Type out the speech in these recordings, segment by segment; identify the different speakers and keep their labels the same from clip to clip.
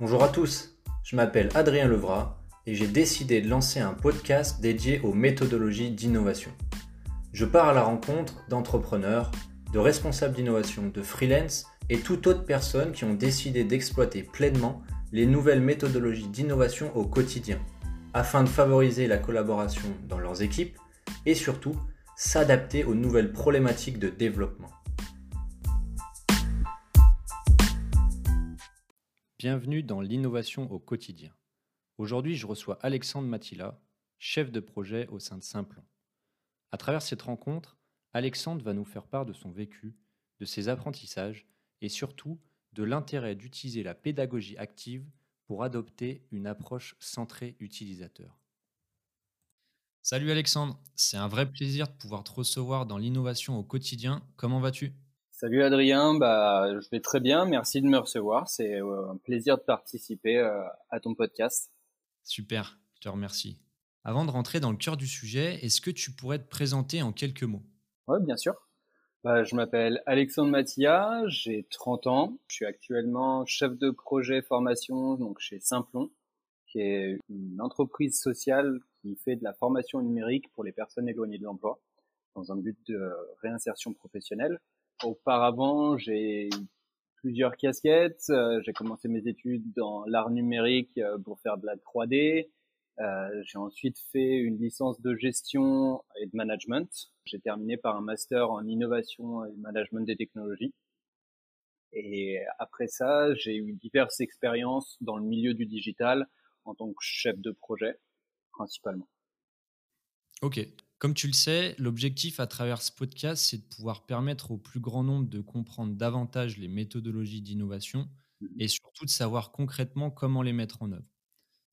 Speaker 1: Bonjour à tous, je m'appelle Adrien Levrat et j'ai décidé de lancer un podcast dédié aux méthodologies d'innovation. Je pars à la rencontre d'entrepreneurs, de responsables d'innovation, de freelance et toute autre personne qui ont décidé d'exploiter pleinement les nouvelles méthodologies d'innovation au quotidien, afin de favoriser la collaboration dans leurs équipes et surtout s'adapter aux nouvelles problématiques de développement. Bienvenue dans l'innovation au quotidien. Aujourd'hui, je reçois Alexandre Matila, chef de projet au sein de Simplon. À travers cette rencontre, Alexandre va nous faire part de son vécu, de ses apprentissages et surtout de l'intérêt d'utiliser la pédagogie active pour adopter une approche centrée utilisateur. Salut Alexandre, c'est un vrai plaisir de pouvoir te recevoir dans l'innovation au quotidien. Comment vas-tu?
Speaker 2: Salut Adrien, bah, je vais très bien, merci de me recevoir. C'est euh, un plaisir de participer euh, à ton podcast.
Speaker 1: Super, je te remercie. Avant de rentrer dans le cœur du sujet, est-ce que tu pourrais te présenter en quelques mots?
Speaker 2: Oui, bien sûr. Bah, je m'appelle Alexandre Mathia, j'ai 30 ans. Je suis actuellement chef de projet formation donc chez Simplon, qui est une entreprise sociale qui fait de la formation numérique pour les personnes éloignées de l'emploi dans un but de réinsertion professionnelle. Auparavant, j'ai plusieurs casquettes. Euh, j'ai commencé mes études dans l'art numérique euh, pour faire de la 3D. Euh, j'ai ensuite fait une licence de gestion et de management. J'ai terminé par un master en innovation et management des technologies. Et après ça, j'ai eu diverses expériences dans le milieu du digital en tant que chef de projet, principalement.
Speaker 1: Ok. Comme tu le sais, l'objectif à travers ce podcast, c'est de pouvoir permettre au plus grand nombre de comprendre davantage les méthodologies d'innovation mmh et surtout de savoir concrètement comment les mettre en œuvre.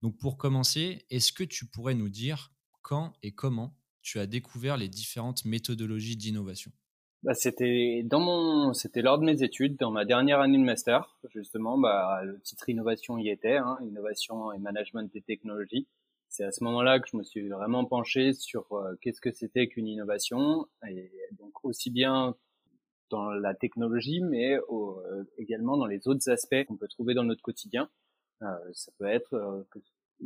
Speaker 1: Donc pour commencer, est-ce que tu pourrais nous dire quand et comment tu as découvert les différentes méthodologies d'innovation?
Speaker 2: Bah, c'était dans mon, c'était lors de mes études, dans ma dernière année de master, justement, bah, le titre innovation y était, hein, innovation et management des technologies. C'est à ce moment-là que je me suis vraiment penché sur euh, qu'est-ce que c'était qu'une innovation, et donc aussi bien dans la technologie, mais euh, également dans les autres aspects qu'on peut trouver dans notre quotidien. Euh, ça peut être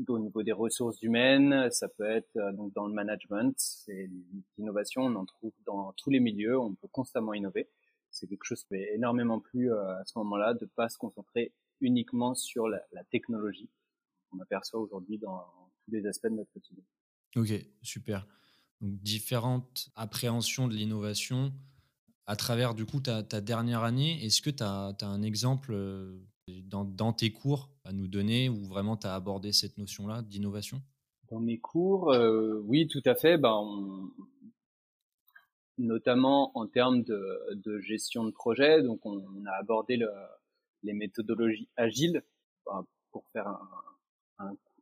Speaker 2: au niveau des ressources humaines, ça peut être donc dans le management, c'est l'innovation, on en trouve dans tous les milieux, on peut constamment innover. C'est quelque chose qui fait énormément plu à ce moment-là de pas se concentrer uniquement sur la, la technologie qu'on aperçoit aujourd'hui dans tous les aspects de notre quotidien.
Speaker 1: Ok, super. Donc différentes appréhensions de l'innovation à travers du coup ta, ta dernière année. Est-ce que tu as, as, un exemple euh, dans, tes cours à nous donner où vraiment tu as abordé cette notion-là d'innovation?
Speaker 2: Dans mes cours, euh, oui, tout à fait. Ben, notamment en termes de, gestion de projet. Donc, on, a abordé le, les méthodologies agiles. pour faire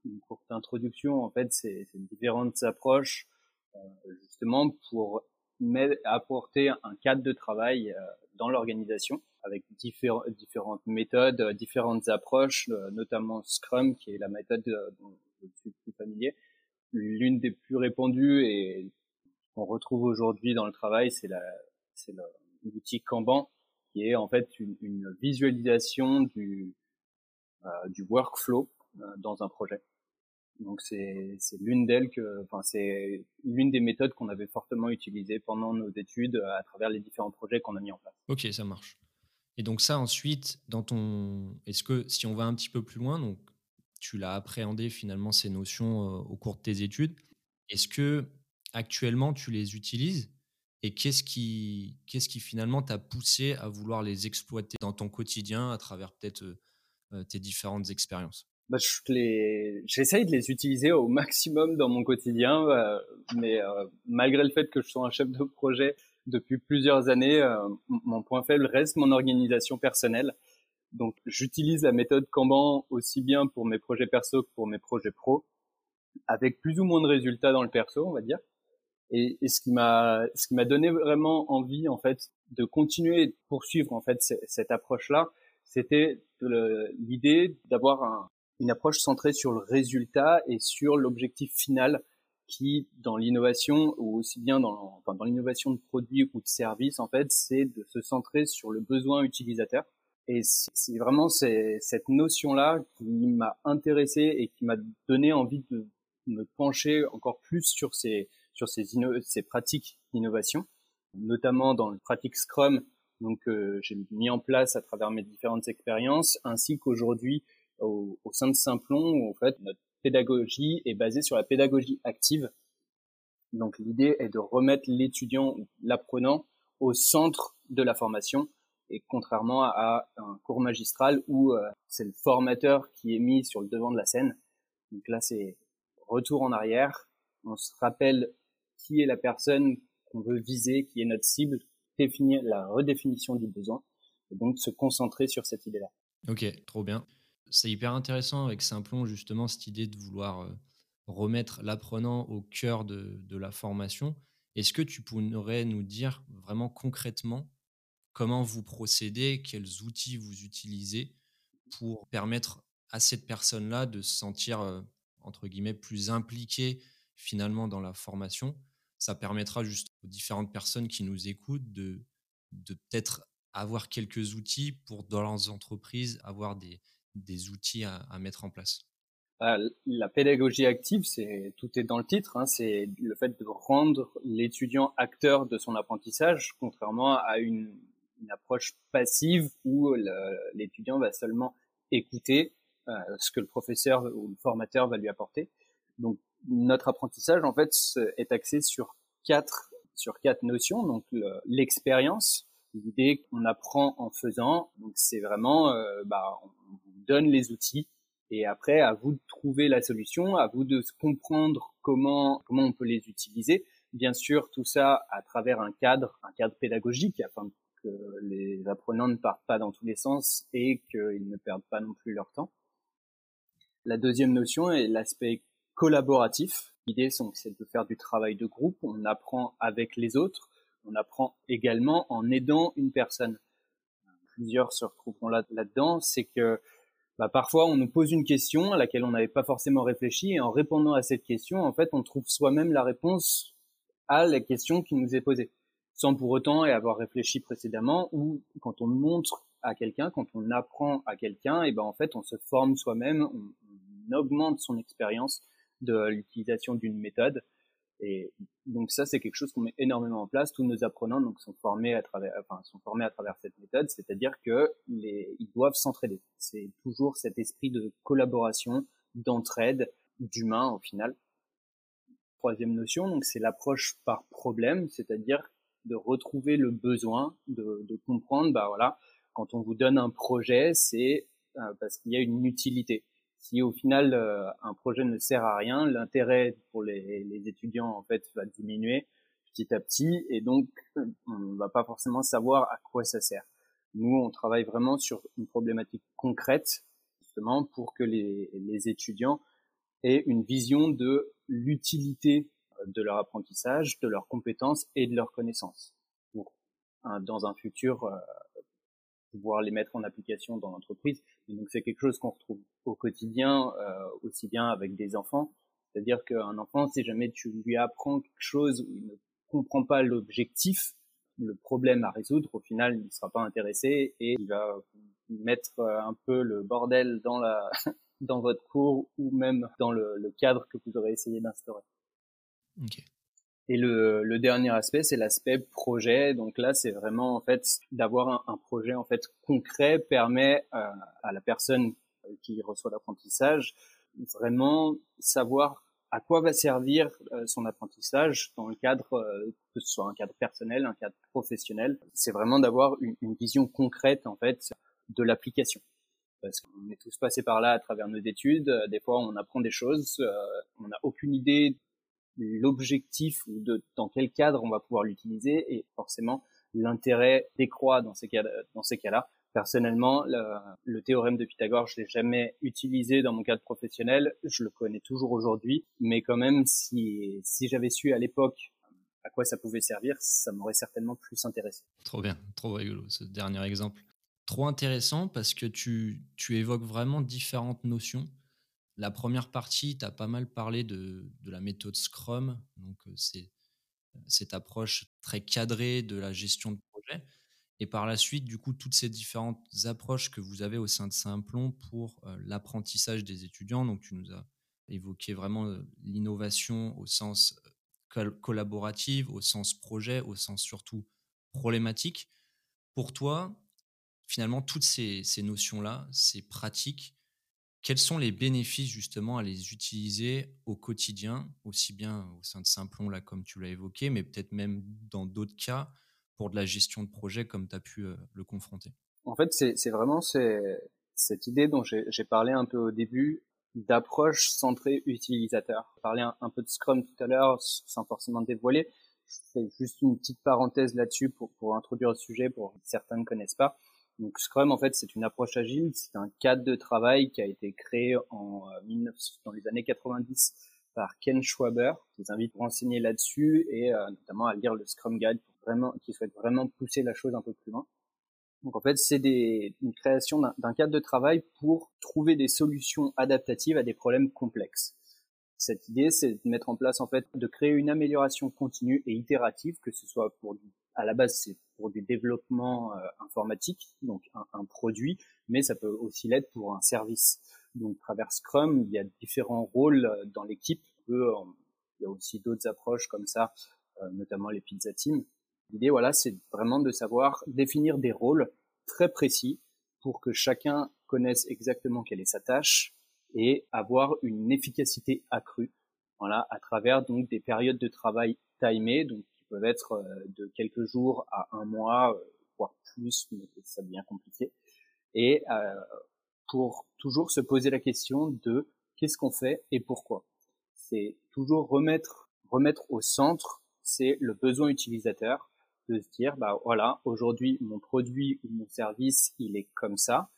Speaker 2: une courte introduction, en fait, c'est différentes approches euh, justement pour apporter un cadre de travail euh, dans l'organisation avec différentes méthodes, euh, différentes approches, notamment Scrum, qui est la méthode dont je suis plus familier. L'une des plus répandues et qu'on retrouve aujourd'hui dans le travail, c'est l'outil Kanban, qui est en fait une, visualisation du workflow dans un projet. Donc c'est l'une d'elles que, c'est l'une des méthodes qu'on avait fortement utilisées pendant nos études à travers les différents projets qu'on a mis en place.
Speaker 1: Ok, ça marche. Et donc ça ensuite, dans ton, est-ce que si on va un petit peu plus loin, donc tu l'as appréhendé finalement ces notions euh, au cours de tes études, est-ce que actuellement tu les utilises? Et qu'est-ce qui, qu'est-ce qui finalement t'a poussé à vouloir les exploiter dans ton quotidien à travers peut-être euh, euh, tes différentes expériences?
Speaker 2: Bah, je les, j'essaye de les utiliser au maximum dans mon quotidien, euh, mais euh, malgré le fait que je sois un chef de projet depuis plusieurs années, euh, mon point faible reste mon organisation personnelle. Donc, j'utilise la méthode Kanban aussi bien pour mes projets perso que pour mes projets pro, avec plus ou moins de résultats dans le perso, on va dire. Et, et ce qui m'a, ce qui m'a donné vraiment envie, en fait, de continuer et de poursuivre en fait cette approche-là, c'était l'idée d'avoir un, une approche centrée sur le résultat et sur l'objectif final qui, dans l'innovation, ou aussi bien dans, enfin, dans l'innovation de produits ou de services, en fait, c'est de se centrer sur le besoin utilisateur. Et c'est vraiment cette notion-là qui m'a intéressé et qui m'a donné envie de me pencher encore plus sur ces, sur ces, pratiques d'innovation, notamment dans le pratique Scrum, donc euh, j'ai mis en place à travers mes différentes expériences, ainsi qu'aujourd'hui au, au, sein de Simplon, où en fait notre pédagogie est basée sur la pédagogie active. Donc l'idée est de remettre l'étudiant, l'apprenant, au centre de la formation et contrairement à un cours magistral où euh, c'est le formateur qui est mis sur le devant de la scène. Donc là, c'est retour en arrière. On se rappelle qui est la personne qu'on veut viser, qui est notre cible, définir la redéfinition du besoin et donc se concentrer sur cette idée-là.
Speaker 1: Ok, trop bien. C'est hyper intéressant avec Simplon, justement, cette idée de vouloir euh, remettre l'apprenant au cœur de, la formation. Est-ce que tu pourrais nous dire vraiment concrètement comment vous procédez, quels outils vous utilisez pour permettre à cette personne-là de se sentir, euh, entre guillemets, plus impliquée finalement dans la formation? Ça permettra juste aux différentes personnes qui nous écoutent de, de peut-être avoir quelques outils pour, dans leurs entreprises, avoir des, des outils à, mettre en place.
Speaker 2: Bah, la pédagogie active, c'est tout est dans le titre. Hein, c'est le fait de rendre l'étudiant acteur de son apprentissage, contrairement à une une approche passive où l'étudiant va seulement écouter euh, ce que le professeur ou le formateur va lui apporter. Donc notre apprentissage en fait est axé sur quatre sur quatre notions. Donc l'expérience, l'idée qu'on apprend en faisant. Donc c'est vraiment euh, bah, on vous donne les outils et après à vous de trouver la solution, à vous de comprendre comment comment on peut les utiliser. Bien sûr, tout ça à travers un cadre, un cadre pédagogique afin que les apprenants ne partent pas dans tous les sens et qu'ils ne perdent pas non plus leur temps. La deuxième notion est l'aspect collaboratif. L'idée, c'est de faire du travail de groupe. On apprend avec les autres. On apprend également en aidant une personne. Plusieurs se retrouveront là, là-dedans. C'est que bah, parfois, on nous pose une question à laquelle on n'avait pas forcément réfléchi. Et en répondant à cette question, en fait, on trouve soi-même la réponse à la question qui nous est posée sans pour autant y avoir réfléchi précédemment, ou quand on montre à quelqu'un, quand on apprend à quelqu'un, et ben en fait on se forme soi-même, on, augmente son expérience de l'utilisation d'une méthode. Et donc ça, c'est quelque chose qu'on met énormément en place. Tous nos apprenants donc sont formés à travers, enfin, sont formés à travers cette méthode, c'est-à-dire que les, ils doivent s'entraider. C'est toujours cet esprit de collaboration, d'entraide, d'humain au final. Troisième notion, donc c'est l'approche par problème, c'est-à-dire de retrouver le besoin, de, de, comprendre, bah voilà, quand on vous donne un projet, c'est euh, parce qu'il y a une utilité. Si au final euh, un projet ne sert à rien, l'intérêt pour les, les, étudiants en fait va diminuer petit à petit et donc on ne va pas forcément savoir à quoi ça sert. Nous, on travaille vraiment sur une problématique concrète justement pour que les, les étudiants aient une vision de l'utilité de leur apprentissage, de leurs compétences et de leurs connaissances pour, dans un futur, euh, pouvoir les mettre en application dans l'entreprise. donc c'est quelque chose qu'on retrouve au quotidien, euh, aussi bien avec des enfants. C'est-à-dire qu'un enfant, si jamais tu lui apprends quelque chose où il ne comprend pas l'objectif, le problème à résoudre, au final, il ne sera pas intéressé et il va mettre euh, un peu le bordel dans la dans votre cours ou même dans le, le cadre que vous aurez essayé d'instaurer. Et le, le, dernier aspect, c'est l'aspect projet. Donc là, c'est vraiment en fait d'avoir un, projet en fait concret permet euh, à la personne qui reçoit l'apprentissage vraiment savoir à quoi va servir euh, son apprentissage dans le cadre euh, que ce soit un cadre personnel, un cadre professionnel. C'est vraiment d'avoir une, une, vision concrète en fait de l'application. Parce qu'on est tous passés par là à travers nos études. Des fois, on apprend des choses, on n'a aucune idée l'objectif ou de dans quel cadre on va pouvoir l'utiliser et forcément l'intérêt décroît dans ces cas dans ces cas-là. Personnellement, le, théorème de Pythagore, je l'ai jamais utilisé dans mon cadre professionnel, je le connais toujours aujourd'hui, mais quand même si si j'avais su à l'époque à quoi ça pouvait servir, ça m'aurait certainement plus intéressé.
Speaker 1: Trop bien, trop rigolo ce dernier exemple. Trop intéressant parce que tu, tu évoques vraiment différentes notions la première partie, tu as pas mal parlé de, la méthode Scrum. Donc, c'est cette approche très cadrée de la gestion de projet. et par la suite, du coup, toutes ces différentes approches que vous avez au sein de Simplon pour l'apprentissage des étudiants. Donc, tu nous as évoqué vraiment l'innovation au sens collaboratif, au sens projet, au sens surtout problématique. Pour toi, finalement, toutes ces, notions-là, ces pratiques, quels sont les bénéfices justement à les utiliser au quotidien, aussi bien au sein de Simplon, là, comme tu l'as évoqué, mais peut-être même dans d'autres cas pour de la gestion de projet comme tu as pu le confronter?
Speaker 2: En fait, c'est vraiment cette idée dont j'ai parlé un peu au début d'approche centrée utilisateur. J'ai parlé un, peu de Scrum tout à l'heure sans forcément dévoiler. Je fais juste une petite parenthèse là-dessus pour, pour introduire le sujet pour certains ne connaissent pas. Donc Scrum, en fait, c'est une approche agile, c'est un cadre de travail qui a été créé en 19, dans les années 90 par Ken Schwaber. Je vous invite à renseigner là-dessus et euh, notamment à lire le Scrum Guide pour vraiment, qui souhaite vraiment pousser la chose un peu plus loin. Donc en fait, c'est une création d'un cadre de travail pour trouver des solutions adaptatives à des problèmes complexes. Cette idée, c'est de mettre en place en fait, de créer une amélioration continue et itérative, que ce soit pour à la base c'est pour du développement euh, informatique, donc un, produit, mais ça peut aussi l'être pour un service. Donc, travers Scrum, il y a différents rôles euh, dans l'équipe. Il y a aussi d'autres approches comme ça, euh, notamment les pizza teams. L'idée, voilà, c'est vraiment de savoir définir des rôles très précis pour que chacun connaisse exactement quelle est sa tâche et avoir une efficacité accrue. Voilà, à travers donc des périodes de travail timées, peuvent être euh, de quelques jours à un mois, euh, voire plus, mais ça devient compliqué. Et euh, pour toujours se poser la question de qu'est-ce qu'on fait et pourquoi. C'est toujours remettre remettre au centre, c'est le besoin utilisateur de se dire, bah voilà, aujourd'hui mon produit ou mon service, il est comme ça.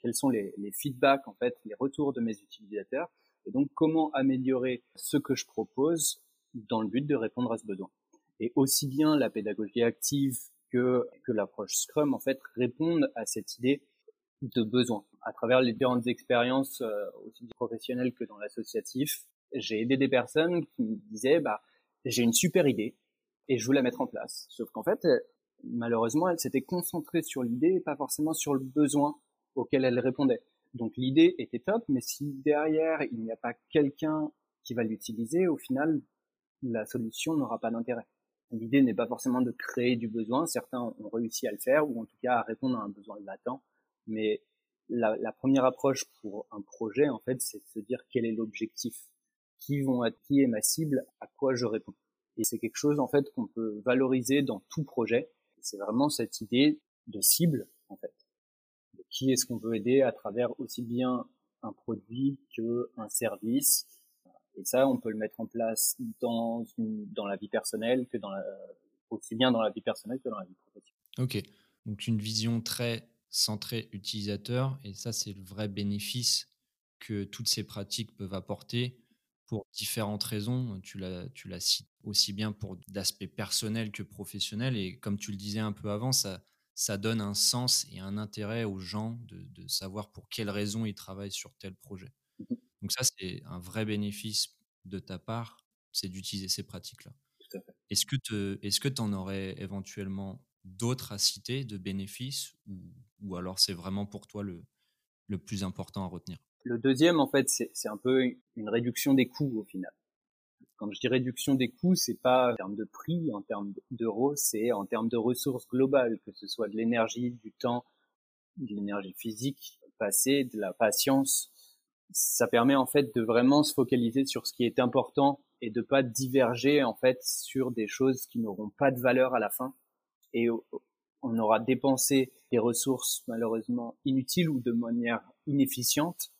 Speaker 2: Quels sont les, les feedbacks, en fait, les retours de mes utilisateurs, et donc comment améliorer ce que je propose dans le but de répondre à ce besoin? Et aussi bien la pédagogie active que, que l'approche Scrum, en fait, répondent à cette idée de besoin. À travers les différentes expériences, euh, aussi professionnelles que dans l'associatif, j'ai aidé des personnes qui me disaient, bah, j'ai une super idée, et je voulais la mettre en place. Sauf qu'en fait, euh, malheureusement, elle s'était concentrée sur l'idée et pas forcément sur le besoin auquel elle répondait. Donc l'idée était top, mais si derrière il n'y a pas quelqu'un qui va l'utiliser, au final, la solution n'aura pas d'intérêt. L'idée n'est pas forcément de créer du besoin, certains ont réussi à le faire, ou en tout cas à répondre à un besoin latent, mais la, première approche pour un projet, en fait, c'est de se dire quel est l'objectif, qui vont être, qui est ma cible, à quoi je réponds. Et c'est quelque chose en fait qu'on peut valoriser dans tout projet. C'est vraiment cette idée de cible en fait. De qui est-ce qu'on veut aider à travers aussi bien un produit que un service. Et ça, on peut le mettre en place dans dans la vie personnelle que dans aussi bien dans la vie personnelle que dans la vie professionnelle.
Speaker 1: Ok, donc une vision très centrée utilisateur et ça c'est le vrai bénéfice que toutes ces pratiques peuvent apporter pour différentes raisons. Tu l'as, tu cité aussi bien pour d'aspect personnel que professionnel. Et comme tu le disais un peu avant, ça, ça donne un sens et un intérêt aux gens de, de savoir pour quelles raisons ils travaillent sur tel projet. Donc ça, c'est un vrai bénéfice de ta part, c'est d'utiliser ces pratiques-là. Est-ce que tu en aurais éventuellement d'autres à citer de bénéfices ou, ou alors c'est vraiment pour toi le, le plus important à retenir?
Speaker 2: Le deuxième, en fait, c'est un peu une réduction des coûts au final. Quand je dis réduction des coûts, c'est pas en termes de prix, en termes d'euros, c'est en termes de ressources globales, que ce soit de l'énergie, du temps, de l'énergie physique passée, de la patience. Ça permet en fait de vraiment se focaliser sur ce qui est important et de pas diverger en fait sur des choses qui n'auront pas de valeur à la fin. Et on aura dépensé des ressources malheureusement inutiles ou de manière inefficiente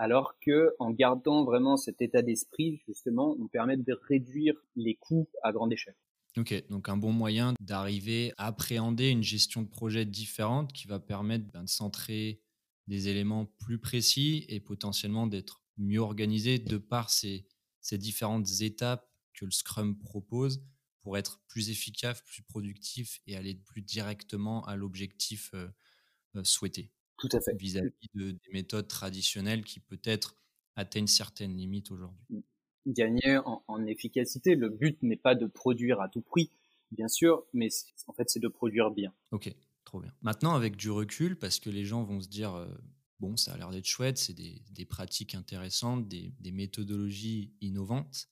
Speaker 2: alors que en gardant vraiment cet état d'esprit, justement, on permet de réduire les coûts à grande échelle.
Speaker 1: Ok, donc un bon moyen d'arriver à appréhender une gestion de projet différente qui va permettre ben, de centrer des éléments plus précis et potentiellement d'être mieux organisé de par ces, différentes étapes que le Scrum propose pour être plus efficace, plus productif et aller plus directement à l'objectif euh, euh, souhaité.
Speaker 2: Tout à fait.
Speaker 1: Vis-à-vis de, des méthodes traditionnelles qui peut-être atteignent certaines limites aujourd'hui.
Speaker 2: Gagner en, efficacité, le but n'est pas de produire à tout prix, bien sûr, mais en fait c'est de produire bien.
Speaker 1: Ok. Trop bien. Maintenant, avec du recul, parce que les gens vont se dire, euh, bon, ça a l'air d'être chouette, c'est des, pratiques intéressantes, des, des, méthodologies innovantes,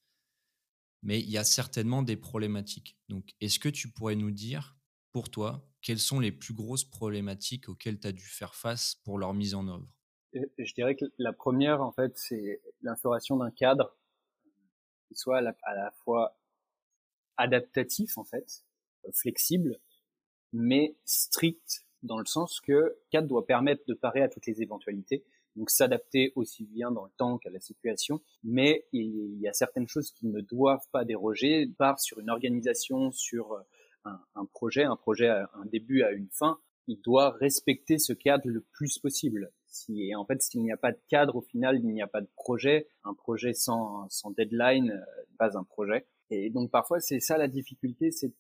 Speaker 1: mais il y a certainement des problématiques. Donc, est-ce que tu pourrais nous dire, pour toi, quelles sont les plus grosses problématiques auxquelles tu as dû faire face pour leur mise en œuvre?
Speaker 2: Je dirais que la première, en fait, c'est l'instauration d'un cadre qui soit à la fois adaptatif, en fait, flexible, mais strict dans le sens que cadre doit permettre de parer à toutes les éventualités, donc s'adapter aussi bien dans le temps qu'à la situation, mais il y a certaines choses qui ne doivent pas déroger, part sur une organisation, sur un, un projet, un projet à un début à une fin, il doit respecter ce cadre le plus possible. Si, en fait, s'il n'y a pas de cadre, au final, il n'y a pas de projet. Un projet sans, sans deadline, euh, pas un projet. Et donc parfois, c'est ça la difficulté, c'est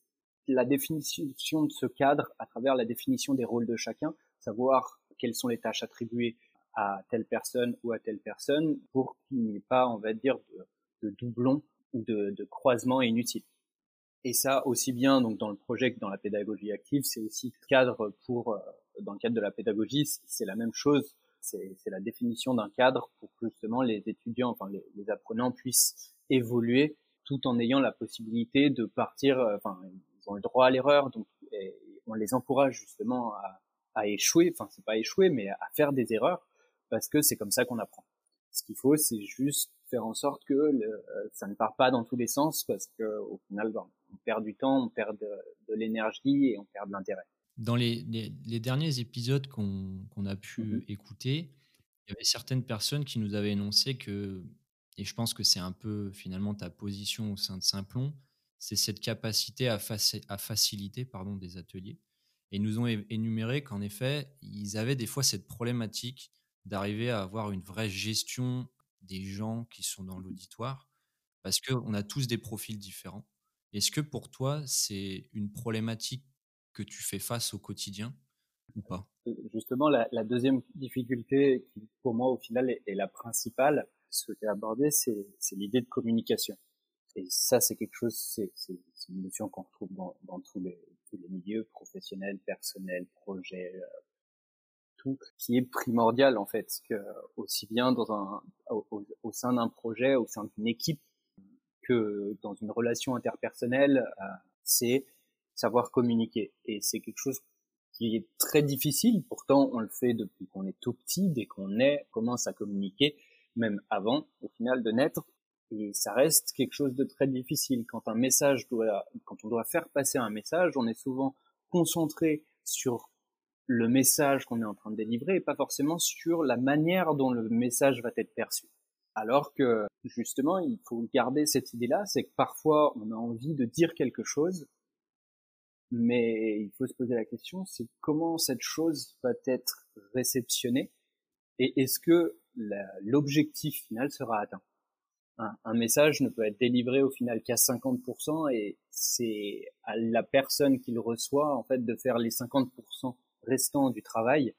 Speaker 2: la définition de ce cadre à travers la définition des rôles de chacun, savoir quelles sont les tâches attribuées à telle personne ou à telle personne pour qu'il n'y ait pas, on va dire, de, doublons ou de, de croisements inutiles. Et ça, aussi bien donc dans le projet que dans la pédagogie active, c'est aussi cadre pour, euh, dans le cadre de la pédagogie, c'est la même chose. C'est la définition d'un cadre pour que justement les étudiants, enfin les, les apprenants puissent évoluer tout en ayant la possibilité de partir, euh, enfin ont le droit à l'erreur, donc on les encourage justement à, à échouer, enfin c'est pas échouer, mais à faire des erreurs, parce que c'est comme ça qu'on apprend. Ce qu'il faut, c'est juste faire en sorte que le, ça ne part pas dans tous les sens, parce que au final, ben, on perd du temps, on perd de, de l'énergie et on perd de l'intérêt.
Speaker 1: Dans les, les, les, derniers épisodes qu'on qu a pu mmh écouter, il y avait certaines personnes qui nous avaient énoncé que, et je pense que c'est un peu finalement ta position au sein de Simplon, c'est cette capacité à, à faciliter pardon, des ateliers. Et nous ont énuméré qu'en effet, ils avaient des fois cette problématique d'arriver à avoir une vraie gestion des gens qui sont dans l'auditoire, parce qu'on a tous des profils différents. Est-ce que pour toi, c'est une problématique que tu fais face au quotidien ou pas?
Speaker 2: Justement, la, la, deuxième difficulté qui, pour moi, au final, est, est la principale, ce que tu as abordé, c'est l'idée de communication. Et ça, c'est quelque chose, c'est une notion qu'on retrouve dans, dans tous, les, tous les milieux professionnels, personnels, projets, euh, tout, qui est primordial en fait, que aussi bien dans un, au, au sein d'un projet, au sein d'une équipe, que dans une relation interpersonnelle, euh, c'est savoir communiquer. Et c'est quelque chose qui est très difficile. Pourtant, on le fait depuis qu'on est tout petit, dès qu'on est, commence à communiquer, même avant, au final, de naître. Et ça reste quelque chose de très difficile. Quand un message doit, quand on doit faire passer un message, on est souvent concentré sur le message qu'on est en train de délivrer et pas forcément sur la manière dont le message va être perçu. Alors que, justement, il faut garder cette idée-là, c'est que parfois on a envie de dire quelque chose, mais il faut se poser la question, c'est comment cette chose va être réceptionnée et est-ce que l'objectif final sera atteint? Un, message ne peut être délivré au final qu'à 50% et c'est à la personne qui le reçoit en fait de faire les 50% restants du travail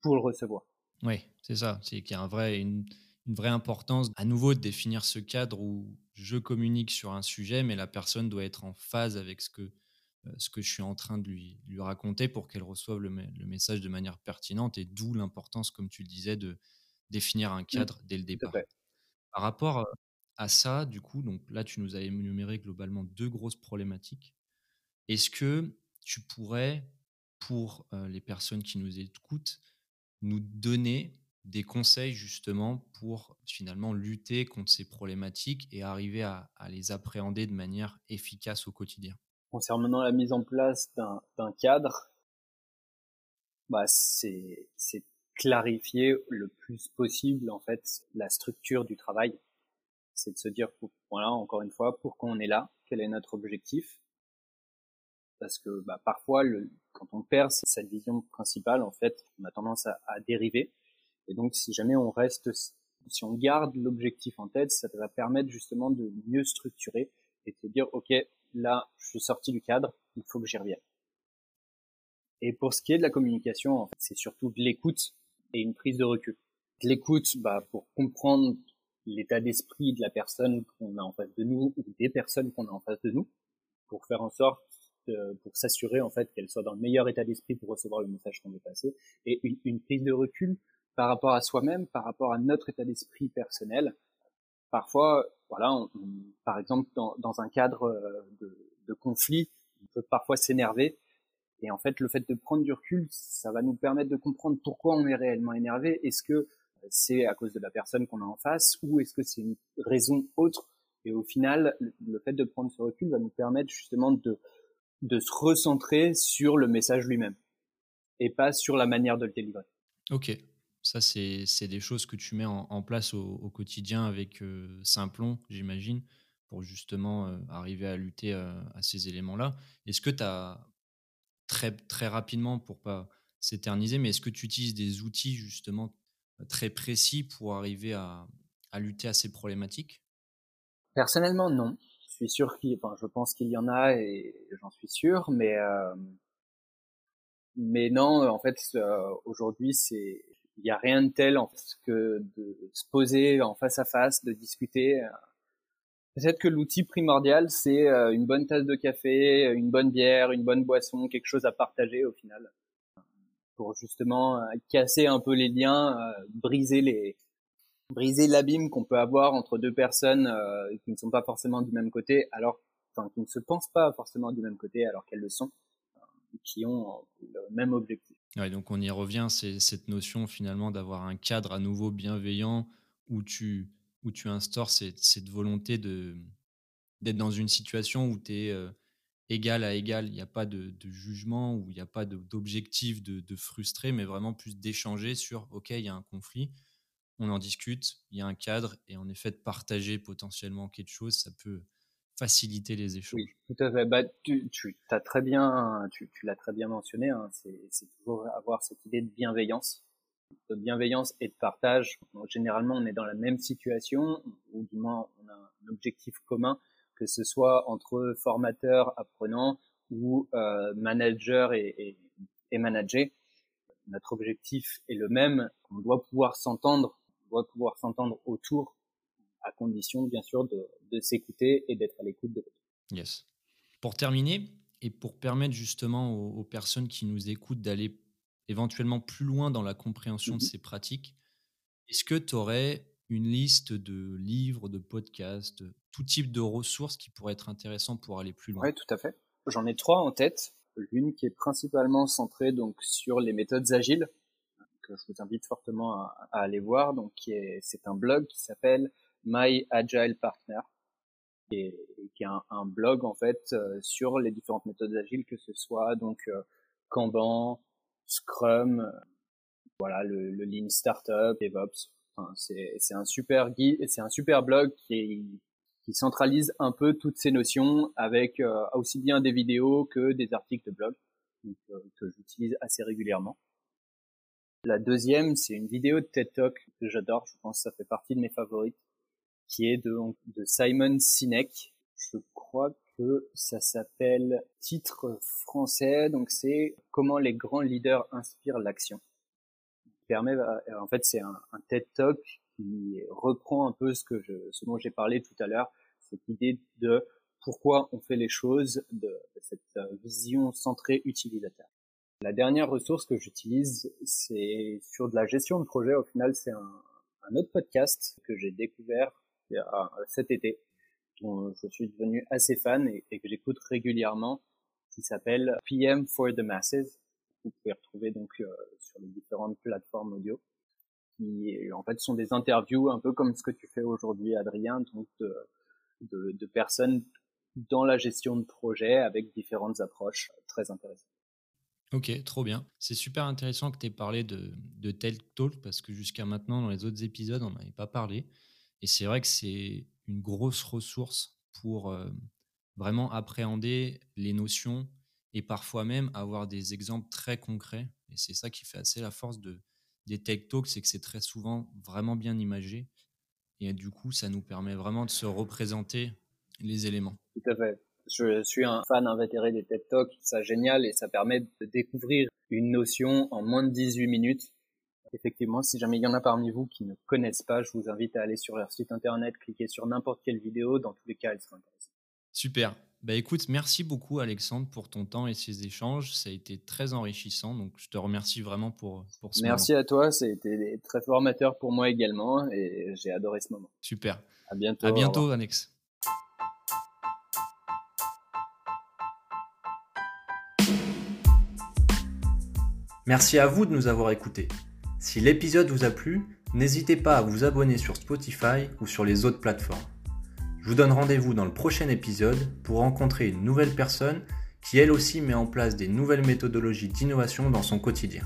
Speaker 2: pour le recevoir.
Speaker 1: Oui, c'est ça. C'est qu'il y a un vrai, une, une, vraie importance à nouveau de définir ce cadre où je communique sur un sujet, mais la personne doit être en phase avec ce que, euh, ce que je suis en train de lui, lui raconter pour qu'elle reçoive le, le, message de manière pertinente et d'où l'importance, comme tu le disais, de définir un mmh. cadre dès le départ. Par rapport euh, à ça, du coup, donc là, tu nous as énuméré globalement deux grosses problématiques. Est-ce que tu pourrais, pour euh, les personnes qui nous écoutent, nous donner des conseils justement pour finalement lutter contre ces problématiques et arriver à, à les appréhender de manière efficace au quotidien?
Speaker 2: Concernant la mise en place d'un cadre, bah c'est clarifier le plus possible en fait la structure du travail c'est de se dire, voilà, encore une fois, pourquoi on est là, quel est notre objectif. Parce que bah, parfois, le, quand on perd cette vision principale, en fait, on a tendance à, à dériver. Et donc, si jamais on reste, si on garde l'objectif en tête, ça va permettre justement de mieux structurer et de se dire, OK, là, je suis sorti du cadre, il faut que j'y revienne. Et pour ce qui est de la communication, en fait, c'est surtout de l'écoute et une prise de recul. De l'écoute, bah, pour comprendre l'état d'esprit de la personne qu'on a en face de nous ou des personnes qu'on a en face de nous pour faire en sorte pour s'assurer en fait qu'elle soit dans le meilleur état d'esprit pour recevoir le message qu'on veut passer, et une, une prise de recul par rapport à soi-même, par rapport à notre état d'esprit personnel. Parfois, voilà, on, par exemple, dans, dans un cadre euh, de, de conflit, on peut parfois s'énerver. Et en fait, le fait de prendre du recul, ça va nous permettre de comprendre pourquoi on est réellement énervé. Est-ce que c'est à cause de la personne qu'on a en face ou est-ce que c'est une raison autre? Et au final, le fait de prendre ce recul va nous permettre justement de, de se recentrer sur le message lui-même et pas sur la manière de le délivrer.
Speaker 1: Ok, ça c'est des choses que tu mets en, place au, quotidien avec euh, Simplon, j'imagine, pour justement euh, arriver à lutter euh, à ces éléments-là. Est-ce que tu as très, très rapidement, pour pas s'éterniser, mais est-ce que tu utilises des outils justement très précis pour arriver à, à lutter à ces problématiques?
Speaker 2: Personnellement, non. Je suis sûr qu'il, enfin, je pense qu'il y en a et j'en suis sûr, mais euh, mais non, en fait, euh, aujourd'hui, c'est il n'y a rien de tel que de se poser en face à face, de discuter. Peut-être que l'outil primordial, c'est euh, une bonne tasse de café, une bonne bière, une bonne boisson, quelque chose à partager au final pour justement euh, casser un peu les liens, euh, briser les briser l'abîme qu'on peut avoir entre deux personnes euh, qui ne sont pas forcément du même côté, alors qui ne se pensent pas forcément du même côté alors qu'elles le sont, qui ont le même objectif.
Speaker 1: Ouais, donc on y revient, c'est cette notion finalement d'avoir un cadre à nouveau bienveillant où tu où tu instaures cette, cette volonté de d'être dans une situation où tu es égal à égal. Il n'y a pas de, jugement ou il n'y a pas d'objectif de, frustrer, mais vraiment plus d'échanger sur OK, il y a un conflit, on en discute, il y a un cadre, et en effet, de partager potentiellement quelque chose, ça peut faciliter les échanges.
Speaker 2: Oui, tout à fait. Bah, tu, as très bien, tu, l'as très bien mentionné. Hein, c'est toujours avoir cette idée de bienveillance, de bienveillance et de partage. généralement, on est dans la même situation, ou du moins, on a un objectif commun que ce soit entre formateur, apprenant ou euh, manager et, et, et manager. Notre objectif est le même. On doit pouvoir s'entendre, on doit pouvoir s'entendre autour, à condition bien sûr de, de s'écouter et d'être à l'écoute de l'autre.
Speaker 1: Yes. Pour terminer et pour permettre justement aux, personnes qui nous écoutent d'aller éventuellement plus loin dans la compréhension de mm-hmm. ces pratiques, est-ce que tu aurais une liste de livres, de podcasts, tout type de ressources qui pourraient être intéressants pour aller plus loin.
Speaker 2: Oui, tout à fait. J'en ai trois en tête. L'une qui est principalement centrée donc sur les méthodes agiles, que je vous invite fortement à, aller voir. Donc, c'est un blog qui s'appelle My Agile Partner, et, qui est un, blog en fait euh, sur les différentes méthodes agiles, que ce soit donc euh, Kanban, Scrum, euh, voilà le, le Lean Startup, DevOps, c'est un super guide, c'est un super blog qui, qui centralise un peu toutes ces notions avec euh, aussi bien des vidéos que des articles de blog euh, que j'utilise assez régulièrement. La deuxième, c'est une vidéo de TED Talk que j'adore, je pense que ça fait partie de mes favorites, qui est de, de Simon Sinek. Je crois que ça s'appelle titre français, donc c'est Comment les grands leaders inspirent l'action permet, euh, en fait, c'est un, TED Talk qui reprend un peu ce que je, ce dont j'ai parlé tout à l'heure, cette idée de pourquoi on fait les choses, de, cette euh, vision centrée utilisateur. La dernière ressource que j'utilise, c'est sur de la gestion de projet. Au final, c'est un, un, autre podcast que j'ai découvert cet été, dont je suis devenu assez fan et, et que j'écoute régulièrement, qui s'appelle PM for the Masses vous pouvez retrouver donc euh, sur les différentes plateformes audio qui en fait sont des interviews un peu comme ce que tu fais aujourd'hui Adrien de, personnes dans la gestion de projet avec différentes approches très intéressantes.
Speaker 1: Ok, trop bien. C'est super intéressant que tu aies parlé de, Tel Talk parce que jusqu'à maintenant, dans les autres épisodes, on n'avait pas parlé. Et c'est vrai que c'est une grosse ressource pour euh, vraiment appréhender les notions et parfois même avoir des exemples très concrets. Et c'est ça qui fait assez la force de, des tech talks, c'est que c'est très souvent vraiment bien imagé. Et du coup, ça nous permet vraiment de se représenter les éléments.
Speaker 2: Tout à fait. Je suis un fan invétéré des TED Talks, ça génial et ça permet de découvrir une notion en moins de 18 minutes. Effectivement, si jamais il y en a parmi vous qui ne connaissent pas, je vous invite à aller sur leur site internet, cliquer sur n'importe quelle vidéo, dans tous les cas, elle sera intéressante.
Speaker 1: Super. Bah écoute, merci beaucoup Alexandre pour ton temps et ces échanges. Ça a été très enrichissant, donc je te remercie vraiment pour, pour ce
Speaker 2: Merci à toi, ça a été très formateur pour moi également et j'ai adoré ce moment.
Speaker 1: Super.
Speaker 2: À bientôt.
Speaker 1: À bientôt, Alex. Merci à vous de nous avoir écoutés. Si l'épisode vous a plu, n'hésitez pas à vous abonner sur Spotify ou sur les autres plateformes. Je vous donne rendez-vous dans le prochain épisode pour rencontrer une nouvelle personne qui elle aussi met en place des nouvelles méthodologies d'innovation dans son quotidien.